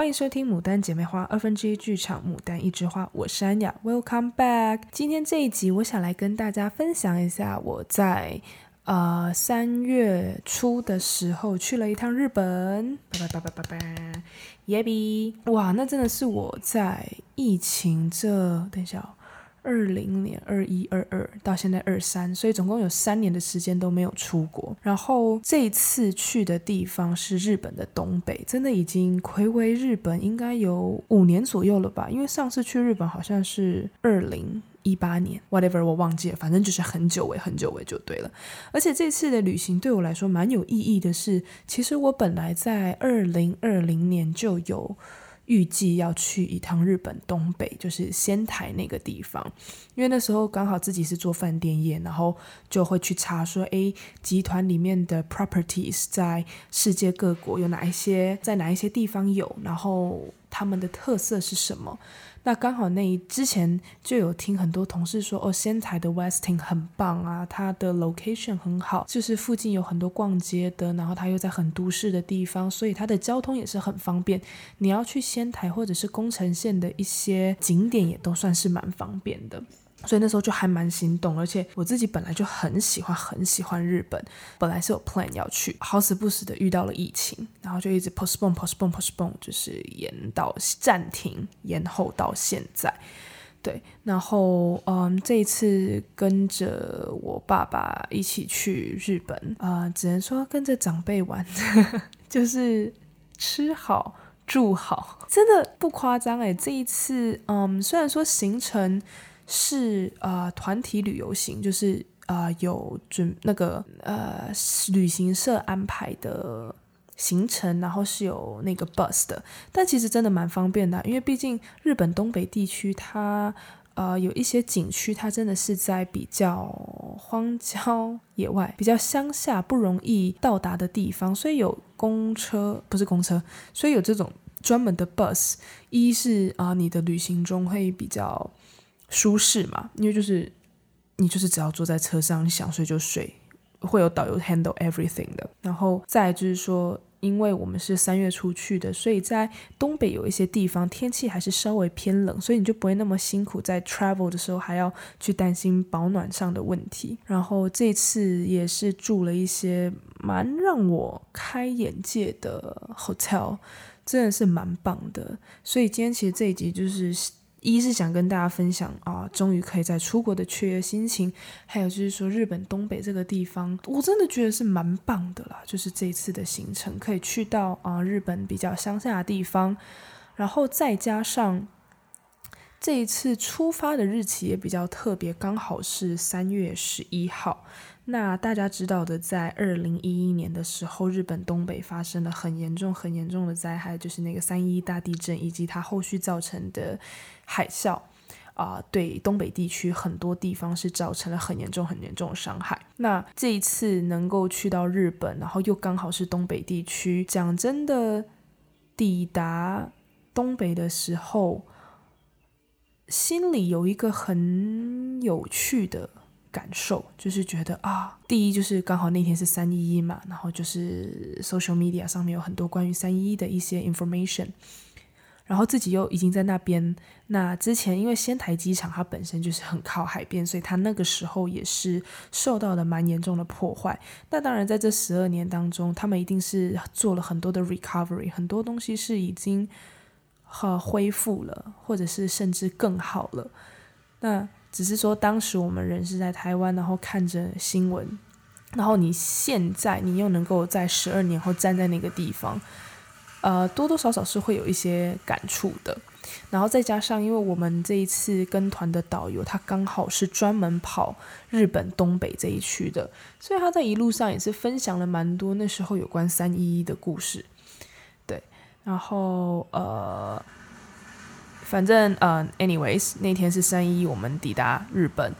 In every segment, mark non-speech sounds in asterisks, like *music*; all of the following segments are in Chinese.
欢迎收听《牡丹姐妹花》二分之一剧场，《牡丹一枝花》，我是安雅，Welcome back。今天这一集，我想来跟大家分享一下我在呃三月初的时候去了一趟日本，拜拜拜拜拜拜，耶比！哇，那真的是我在疫情这，等一下哦。二零年二一二二到现在二三，所以总共有三年的时间都没有出国。然后这次去的地方是日本的东北，真的已经睽违日本应该有五年左右了吧？因为上次去日本好像是二零一八年，whatever 我忘记了，反正就是很久违很久违就对了。而且这次的旅行对我来说蛮有意义的是，其实我本来在二零二零年就有。预计要去一趟日本东北，就是仙台那个地方，因为那时候刚好自己是做饭店业，然后就会去查说，诶，集团里面的 properties 在世界各国有哪一些，在哪一些地方有，然后他们的特色是什么。那刚好那一之前就有听很多同事说，哦，仙台的 Westing 很棒啊，它的 location 很好，就是附近有很多逛街的，然后它又在很都市的地方，所以它的交通也是很方便。你要去仙台或者是宫城县的一些景点，也都算是蛮方便的。所以那时候就还蛮心动，而且我自己本来就很喜欢很喜欢日本，本来是有 plan 要去，好死不死的遇到了疫情，然后就一直 postpone postpone postpone，就是延到暂停延后到现在。对，然后嗯，这一次跟着我爸爸一起去日本，啊、只能说跟着长辈玩，*laughs* 就是吃好住好，真的不夸张哎。这一次嗯，虽然说行程。是呃团体旅游型，就是呃有准那个呃旅行社安排的行程，然后是有那个 bus 的，但其实真的蛮方便的，因为毕竟日本东北地区它呃有一些景区，它真的是在比较荒郊野外、比较乡下不容易到达的地方，所以有公车不是公车，所以有这种专门的 bus，一是啊、你的旅行中会比较。舒适嘛，因为就是你就是只要坐在车上，你想睡就睡，会有导游 handle everything 的。然后再就是说，因为我们是三月出去的，所以在东北有一些地方天气还是稍微偏冷，所以你就不会那么辛苦，在 travel 的时候还要去担心保暖上的问题。然后这次也是住了一些蛮让我开眼界的 hotel，真的是蛮棒的。所以今天其实这一集就是。一是想跟大家分享啊，终于可以在出国的雀跃心情，还有就是说日本东北这个地方，我真的觉得是蛮棒的啦。就是这次的行程可以去到啊日本比较乡下的地方，然后再加上这一次出发的日期也比较特别，刚好是三月十一号。那大家知道的，在二零一一年的时候，日本东北发生了很严重、很严重的灾害，就是那个三一大地震以及它后续造成的海啸啊、对东北地区很多地方是造成了很严重、很严重的伤害。那这一次能够去到日本，然后又刚好是东北地区，讲真的，抵达东北的时候，心里有一个很有趣的。感受就是觉得啊，第一就是刚好那天是三一一嘛，然后就是 social media 上面有很多关于三一一的一些 information，然后自己又已经在那边。那之前因为仙台机场它本身就是很靠海边，所以它那个时候也是受到了蛮严重的破坏。那当然在这十二年当中，他们一定是做了很多的 recovery，很多东西是已经呃恢复了，或者是甚至更好了。那只是说，当时我们人是在台湾，然后看着新闻，然后你现在你又能够在十二年后站在那个地方，呃，多多少少是会有一些感触的。然后再加上，因为我们这一次跟团的导游他刚好是专门跑日本东北这一区的，所以他在一路上也是分享了蛮多那时候有关三一一的故事。然后呃。反正呃，anyways，那天是三一，我们抵达日本，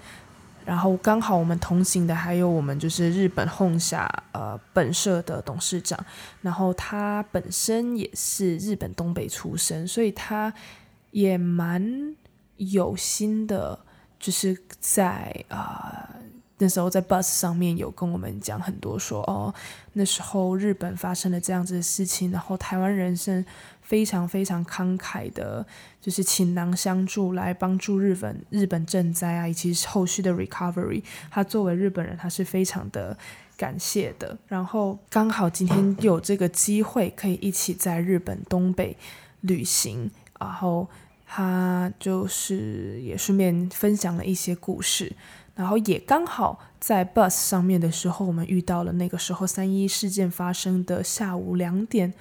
然后刚好我们同行的还有我们就是日本轰下呃本社的董事长，然后他本身也是日本东北出身，所以他也蛮有心的，就是在呃那时候在 bus 上面有跟我们讲很多说，哦，那时候日本发生了这样子的事情，然后台湾人是非常非常慷慨的，就是倾囊相助来帮助日本日本赈灾啊，以及后续的 recovery。他作为日本人，他是非常的感谢的。然后刚好今天有这个机会可以一起在日本东北旅行，然后他就是也顺便分享了一些故事。然后也刚好在 bus 上面的时候，我们遇到了那个时候三一事件发生的下午两点，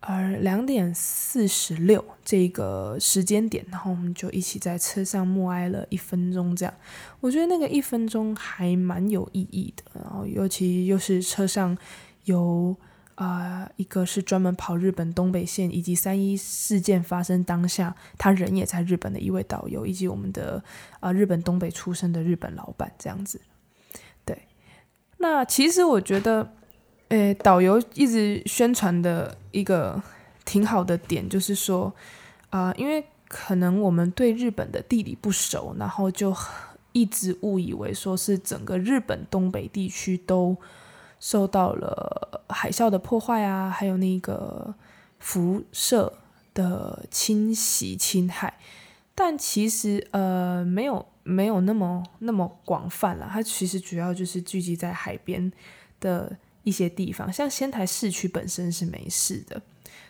而，两点四十六这个时间点，然后我们就一起在车上默哀了一分钟，这样，我觉得那个一分钟还蛮有意义的。然后尤其又是车上有。啊、一个是专门跑日本东北线，以及三一事件发生当下，他人也在日本的一位导游，以及我们的啊、日本东北出生的日本老板这样子。对，那其实我觉得，诶，导游一直宣传的一个挺好的点，就是说，啊、因为可能我们对日本的地理不熟，然后就一直误以为说是整个日本东北地区都。受到了海啸的破坏啊，还有那个辐射的侵袭侵害，但其实呃没有没有那么那么广泛了，它其实主要就是聚集在海边的一些地方，像仙台市区本身是没事的，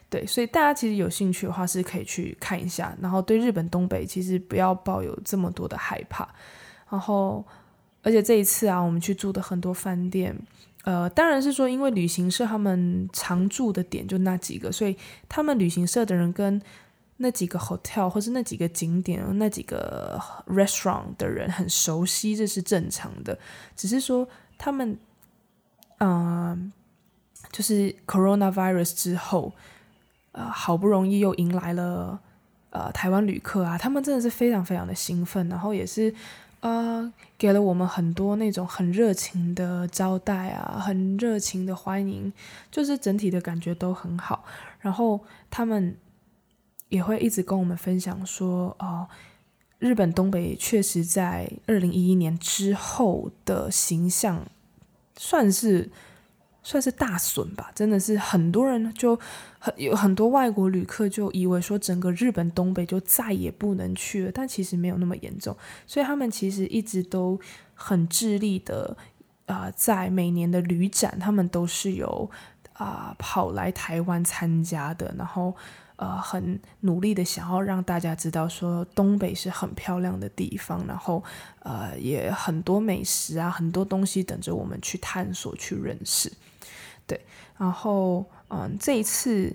对，所以大家其实有兴趣的话是可以去看一下，然后对日本东北其实不要抱有这么多的害怕，然后而且这一次啊，我们去住的很多饭店。呃，当然是说，因为旅行社他们常住的点就那几个，所以他们旅行社的人跟那几个 hotel 或是那几个景点、那几个 restaurant 的人很熟悉，这是正常的。只是说他们，嗯、就是 coronavirus 之后，呃，好不容易又迎来了呃台湾旅客啊，他们真的是非常非常的兴奋，然后也是。啊给了我们很多那种很热情的招待啊，很热情的欢迎，就是整体的感觉都很好。然后他们也会一直跟我们分享说，哦，日本东北确实在二零一一年之后的形象算是。算是大损吧，真的是很多人就很有很多外国旅客就以为说整个日本东北就再也不能去了，但其实没有那么严重，所以他们其实一直都很致力的啊、在每年的旅展，他们都是有啊、跑来台湾参加的，然后呃很努力的想要让大家知道说东北是很漂亮的地方，然后呃也很多美食啊，很多东西等着我们去探索去认识。对，然后嗯，这一次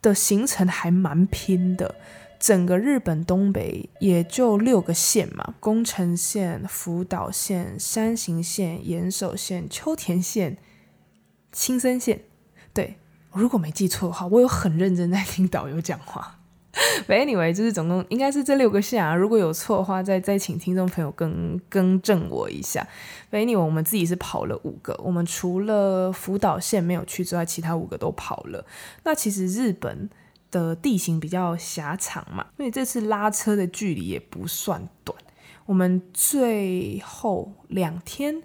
的行程还蛮拼的，整个日本东北也就六个县嘛：宫城县、福岛县、山形县、岩手县、秋田县、青森县。对，如果没记错的话，我有很认真在听导游讲话。*laughs* But anyway，就是总共应该是这六个县啊，如果有错的话，再再请听众朋友更更正我一下。But anyway，我们自己是跑了五个，我们除了福岛县没有去之外，其他五个都跑了。那其实日本的地形比较狭长嘛，所以这次拉车的距离也不算短。我们最后两天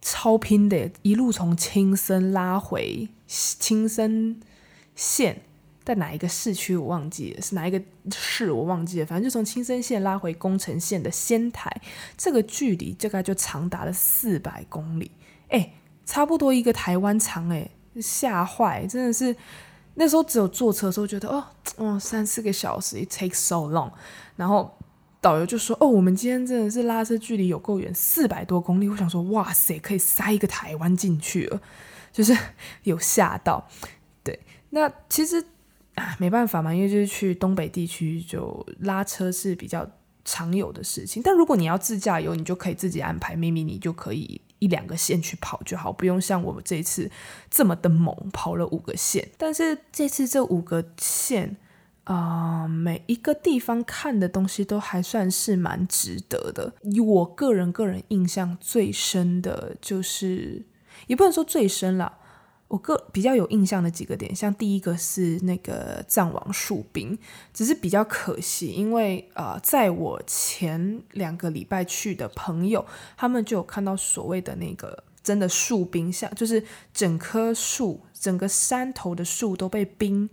超拼的，一路从青森拉回青森县。在哪一个市区我忘记了，是哪一个市我忘记了，反正就从青森县拉回宫城县的仙台，这个距离大概就长达了四百公里，哎，差不多一个台湾长，哎，吓坏，真的是那时候只有坐车的时候觉得哦，哦，三四个小时，it takes so long，然后导游就说哦，我们今天真的是拉车距离有够远，四百多公里，我想说哇塞，可以塞一个台湾进去了，就是 *laughs* 有吓到，对，那其实。啊，没办法嘛，因为就是去东北地区，就拉车是比较常有的事情。但如果你要自驾游，你就可以自己安排，明明你就可以一两个县去跑就好，不用像我们这次这么的猛，跑了五个县。但是这次这五个县啊、每一个地方看的东西都还算是蛮值得的。以我个人个人印象最深的就是，也不能说最深了。我个比较有印象的几个点，像第一个是那个藏王树冰，只是比较可惜，因为呃，在我前两个礼拜去的朋友，他们就有看到所谓的那个真的树冰，像就是整棵树、整个山头的树都被冰，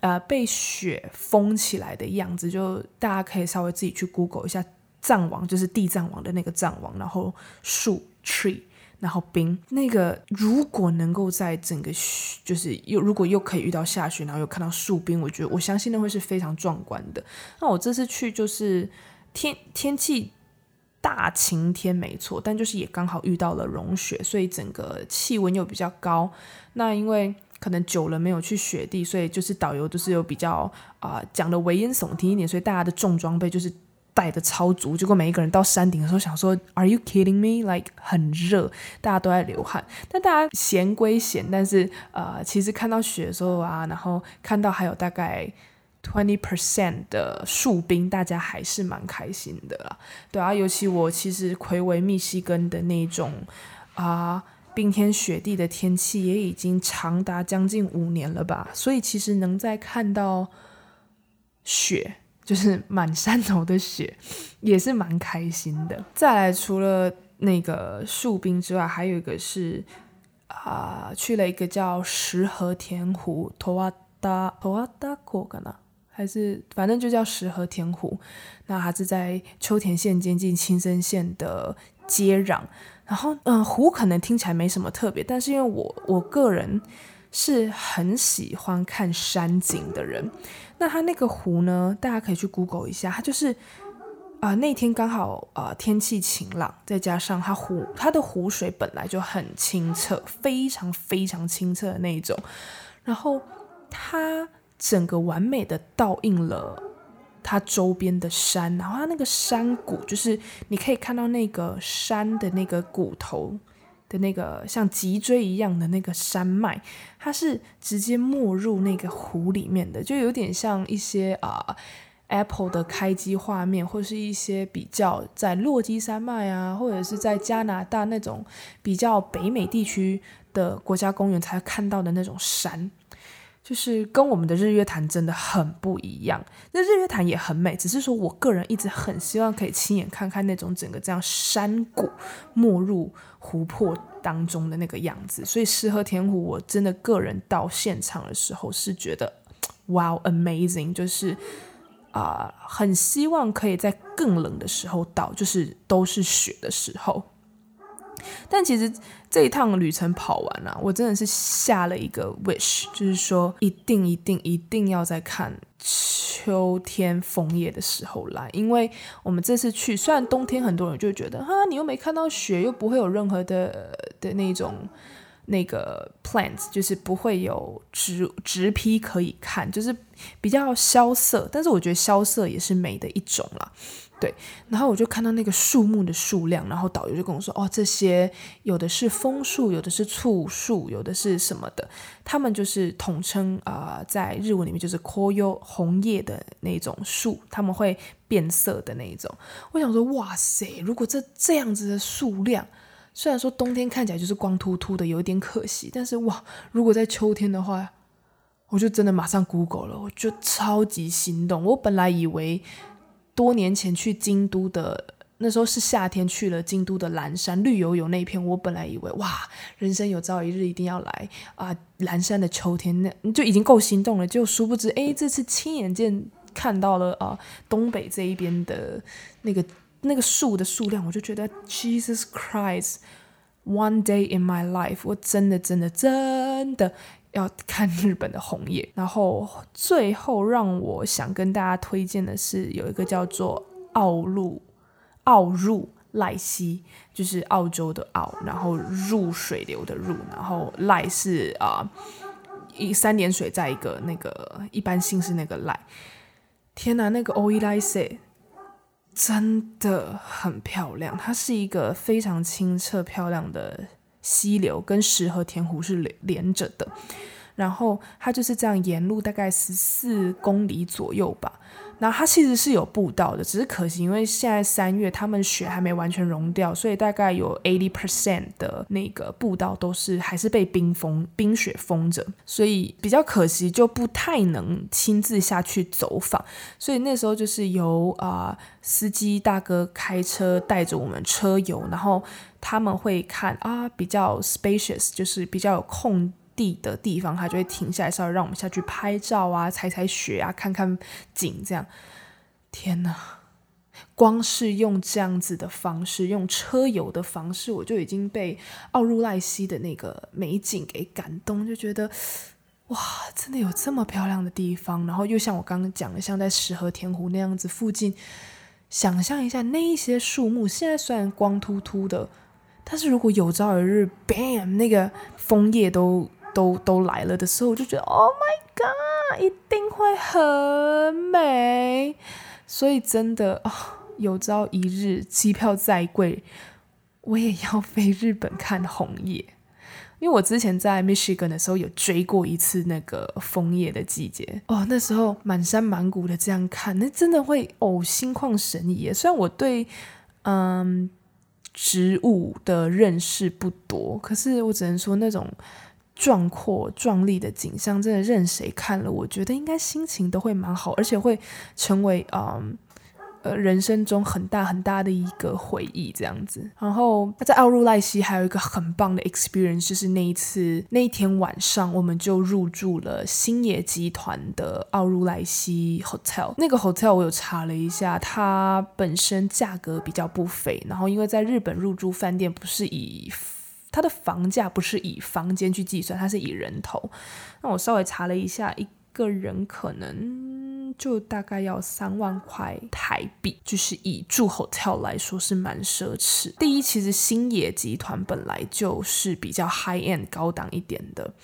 呃，被雪封起来的样子，就大家可以稍微自己去 Google 一下藏王，就是地藏王的那个藏王，然后树 tree。然后冰那个，如果能够在整个雪就是又如果又可以遇到下雪，然后又看到树冰，我觉得我相信那会是非常壮观的。那我这次去就是天天气大晴天没错，但就是也刚好遇到了融雪，所以整个气温又比较高。那因为可能久了没有去雪地，所以就是导游都是有比较啊、讲的危言耸听一点，所以大家的重装备就是。带的超足，结果每一个人到山顶的时候想说，Are you kidding me? Like 很热，大家都在流汗。但大家闲归闲，但是呃，其实看到雪的时候啊，然后看到还有大概 twenty percent 的树冰，大家还是蛮开心的啦。对啊，尤其我其实睽违密西根的那种啊、冰天雪地的天气，也已经长达将近五年了吧。所以其实能在看到雪。就是满山头的雪，也是蛮开心的。再来，除了那个树冰之外，还有一个是啊、去了一个叫石河田湖，托瓦达托瓦达库可能还是反正就叫石河田湖。那它是在秋田县接近青森县的接壤。然后，嗯、湖可能听起来没什么特别，但是因为我我个人是很喜欢看山景的人。那他那个湖呢，大家可以去 Google 一下，它就是啊、那天刚好啊、天气晴朗，再加上它湖它的湖水本来就很清澈，非常非常清澈的那一种，然后它整个完美的倒映了它周边的山，然后它那个山谷就是你可以看到那个山的那个骨头。的那个像脊椎一样的那个山脉，它是直接没入那个湖里面的，就有点像一些啊、Apple 的开机画面，或是一些比较在落基山脉啊，或者是在加拿大那种比较北美地区的国家公园才看到的那种山。就是跟我们的日月潭真的很不一样，那日月潭也很美，只是说我个人一直很希望可以亲眼看看那种整个这样山谷没入湖泊当中的那个样子。所以石河田湖，我真的个人到现场的时候是觉得，*tsk* wow amazing，就是啊、很希望可以在更冷的时候到，就是都是雪的时候。但其实这一趟旅程跑完了，我真的是下了一个 wish，就是说一定一定一定要再看秋天枫叶的时候来，因为我们这次去，虽然冬天很多人就觉得哈，你又没看到雪，又不会有任何的的那种那个 plants，就是不会有植植批可以看，就是比较萧瑟，但是我觉得萧瑟也是美的一种啦。对，然后我就看到那个树木的数量，然后导游就跟我说：“哦，这些有的是枫树，有的是醋树，有的是什么的，他们就是统称啊、在日文里面就是 koyo 红叶的那种树，他们会变色的那一种。我想说，哇塞，如果这这样子的数量，虽然说冬天看起来就是光秃秃的，有一点可惜，但是哇，如果在秋天的话，我就真的马上 Google 了，我就超级心动。我本来以为。多年前去京都的那时候是夏天，去了京都的岚山绿油油那一片，我本来以为哇，人生有朝一日一定要来啊！岚山的秋天那就已经够心动了，就殊不知哎，这次亲眼见看到了啊，东北这一边的那个那个树的数量，我就觉得 Jesus Christ，one day in my life，我真的真的真的。要看日本的红叶，然后最后让我想跟大家推荐的是，有一个叫做奥入奥入赖溪，就是澳洲的澳，然后入水流的入，然后赖是啊一三点水在一个那个一般姓是那个赖。天哪，那个奥伊濑溪真的很漂亮，它是一个非常清澈漂亮的溪流，跟石河田湖是连连着的。然后它就是这样沿路大概十四公里左右吧。然后它其实是有步道的，只是可惜因为现在三月，他们雪还没完全融掉，所以大概有 eighty percent 的那个步道都是还是被冰封、冰雪封着，所以比较可惜，就不太能亲自下去走访。所以那时候就是由啊、司机大哥开车带着我们车游，然后他们会看啊比较 spacious，就是比较有空。地的地方，他就会停下来，稍微让我们下去拍照啊，踩踩雪啊，看看景，这样。天哪，光是用这样子的方式，用车游的方式，我就已经被奥入赖西的那个美景给感动，就觉得哇，真的有这么漂亮的地方。然后又像我刚刚讲的，像在石河田湖那样子，附近想象一下那一些树木，现在虽然光秃秃的，但是如果有朝一日，bam，那个枫叶都。都都来了的时候，我就觉得 Oh my God，一定会很美。所以真的，有朝一日机票再贵，我也要飞日本看红叶。因为我之前在 Michigan 的时候有追过一次那个枫叶的季节哦，那时候满山满谷的这样看，那真的会哦心旷神怡。虽然我对嗯植物的认识不多，可是我只能说那种。壮阔壮丽的景象，真的任谁看了，我觉得应该心情都会蛮好，而且会成为嗯呃人生中很大很大的一个回忆这样子。然后在奥入濑溪还有一个很棒的 experience，就是那一次那一天晚上，我们就入住了星野集团的奥入濑溪 hotel。那个 hotel 我有查了一下，它本身价格比较不菲，然后因为在日本入住饭店不是以它的房价不是以房间去计算，它是以人头。那我稍微查了一下，一个人可能就大概要三万块台币，就是以住 hotel 来说是蛮奢侈。第一，其实星野集团本来就是比较 high end 高档一点的，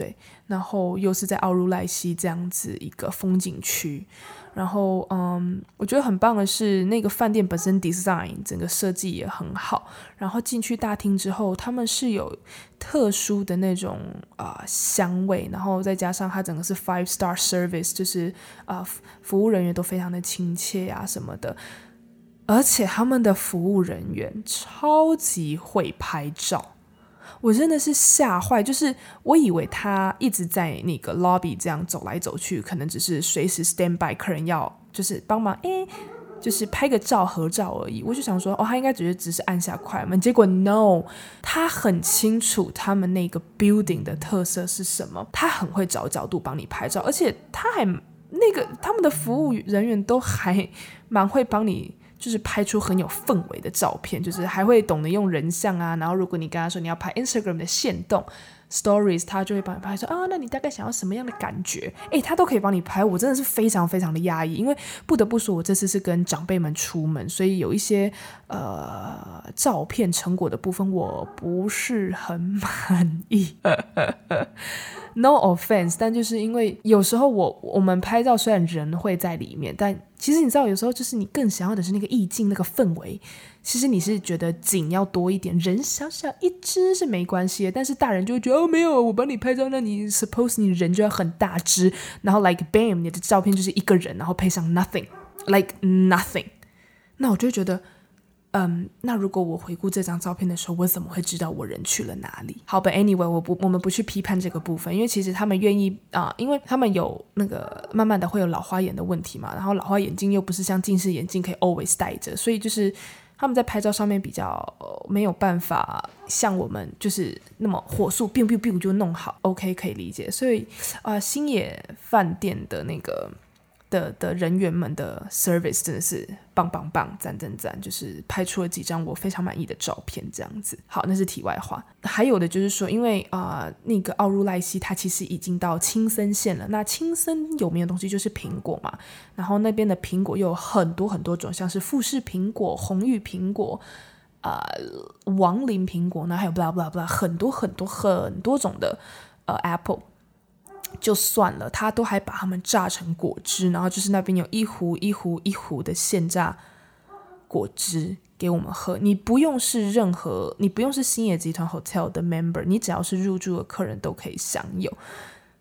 对，然后又是在奥入濑溪这样子一个风景区。然后，嗯，我觉得很棒的是，那个饭店本身 design 整个设计也很好。然后进去大厅之后，他们是有特殊的那种啊、香味，然后再加上它整个是 five star service，就是啊、服务人员都非常的亲切呀、什么的。而且他们的服务人员超级会拍照。我真的是吓坏，就是我以为他一直在那个 lobby 这样走来走去，可能只是随时 stand by 客人要就是帮忙，诶，就是拍个照合照而已。我就想说，哦，他应该只是只是按下快门。结果 no，他很清楚他们那个 building 的特色是什么，他很会找角度帮你拍照，而且他还那个他们的服务人员都还蛮会帮你。就是拍出很有氛围的照片，就是还会懂得用人像啊。然后如果你跟他说你要拍 Instagram 的限动 Stories，他就会帮你拍说啊，那你大概想要什么样的感觉？诶，他都可以帮你拍。我真的是非常非常的压抑，因为不得不说，我这次是跟长辈们出门，所以有一些呃照片成果的部分我不是很 *laughs* 满意。No offense，但就是因为有时候我我们拍照虽然人会在里面，但其实你知道，有时候就是你更想要的是那个意境、那个氛围。其实你是觉得景要多一点，人小小一只是没关系的，但是大人就会觉得哦，没有，我帮你拍照，那你 suppose 你人就要很大只，然后 like bam，你的照片就是一个人，然后配上 nothing，like nothing，那我就觉得。嗯，那如果我回顾这张照片的时候，我怎么会知道我人去了哪里？好吧，Anyway，我不，我们不去批判这个部分，因为其实他们愿意啊、因为他们有那个慢慢的会有老花眼的问题嘛，然后老花眼镜又不是像近视眼镜可以 always 戴着，所以就是他们在拍照上面比较、没有办法像我们就是那么火速，biu biu biu 就弄好，OK 可以理解。所以啊、呃，星野饭店的那个。的的人员们的 service 真的是棒棒棒，赞赞赞！就是拍出了几张我非常满意的照片，这样子。好，那是题外话。还有的就是说，因为啊、那个奥入濑西它其实已经到青森县了。那青森有名的东西就是苹果嘛，然后那边的苹果又有很多很多种，像是富士苹果、红玉苹果、啊、呃、王林苹果，那还有 blah blah blah 很多很多很多种的呃 apple。就算了，他都还把它们榨成果汁，然后就是那边有一壶一壶一壶的现榨果汁给我们喝。你不用是任何，你不用是星野集团 hotel 的 member，你只要是入住的客人都可以享有。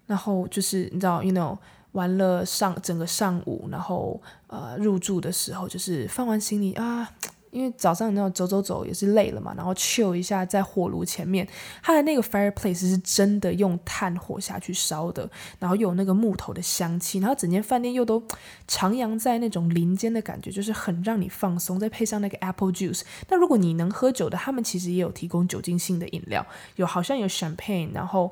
然后就是你知道，you know，玩了上整个上午，然后呃入住的时候就是放完行李啊。因为早上那种走走走也是累了嘛，然后 chill 一下在火炉前面，它的那个 fireplace 是真的用炭火下去烧的，然后有那个木头的香气，然后整间饭店又都徜徉在那种林间的感觉，就是很让你放松。再配上那个 apple juice，那如果你能喝酒的，他们其实也有提供酒精性的饮料，有好像有 champagne，然后。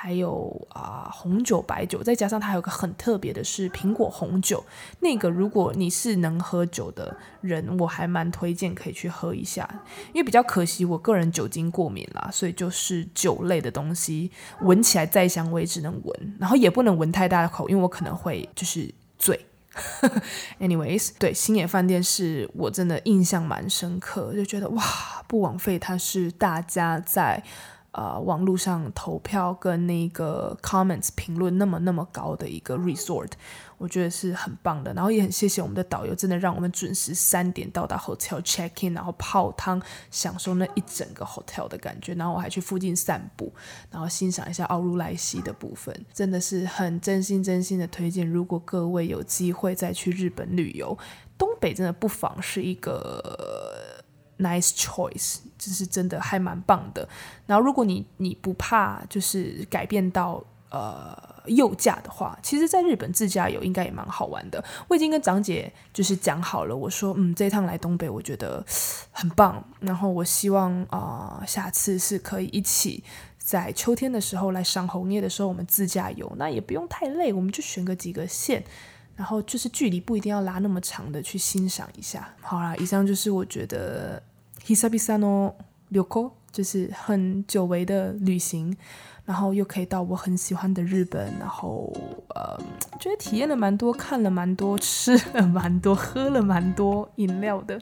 还有啊、红酒、白酒，再加上它还有个很特别的是苹果红酒。那个如果你是能喝酒的人，我还蛮推荐可以去喝一下。因为比较可惜，我个人酒精过敏啦，所以就是酒类的东西闻起来再香，我也只能闻，然后也不能闻太大的口，因为我可能会就是醉。*laughs* Anyways，对，星野饭店是我真的印象蛮深刻，就觉得哇，不枉费它是大家在。呃，网络上投票跟那个 comments 评论那么那么高的一个 resort，我觉得是很棒的。然后也很谢谢我们的导游，真的让我们准时三点到达 hotel check in，然后泡汤，享受那一整个 hotel 的感觉。然后我还去附近散步，然后欣赏一下奥入濑溪的部分，真的是很真心真心的推荐。如果各位有机会再去日本旅游，东北真的不妨是一个。Nice choice，就是真的还蛮棒的。然后，如果你你不怕就是改变到呃右驾的话，其实在日本自驾游应该也蛮好玩的。我已经跟长姐就是讲好了，我说嗯，这一趟来东北我觉得很棒。然后我希望啊、下次是可以一起在秋天的时候来赏红叶的时候，我们自驾游，那也不用太累，我们就选个几个线。然后就是距离不一定要拉那么长的去欣赏一下。好啦，以上就是我觉得久々の旅行，就是很久违的旅行，然后又可以到我很喜欢的日本，然后呃，觉得体验了蛮多，看了蛮多，吃了蛮多，喝了蛮多饮料的。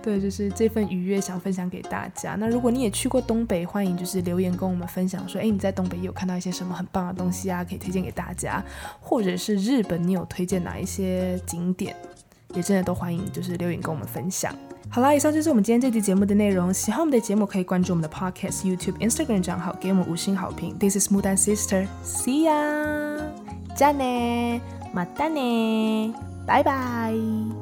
对，就是这份愉悦想分享给大家。那如果你也去过东北，欢迎就是留言跟我们分享说，哎，你在东北有看到一些什么很棒的东西啊，可以推荐给大家。或者是日本，你有推荐哪一些景点，也真的都欢迎就是留言跟我们分享。好啦，以上就是我们今天这期节目的内容。喜欢我们的节目，可以关注我们的 Podcast、YouTube、Instagram 账号，给我们五星好评。This is Mudan Sister，See ya，じゃあね，またね，拜拜。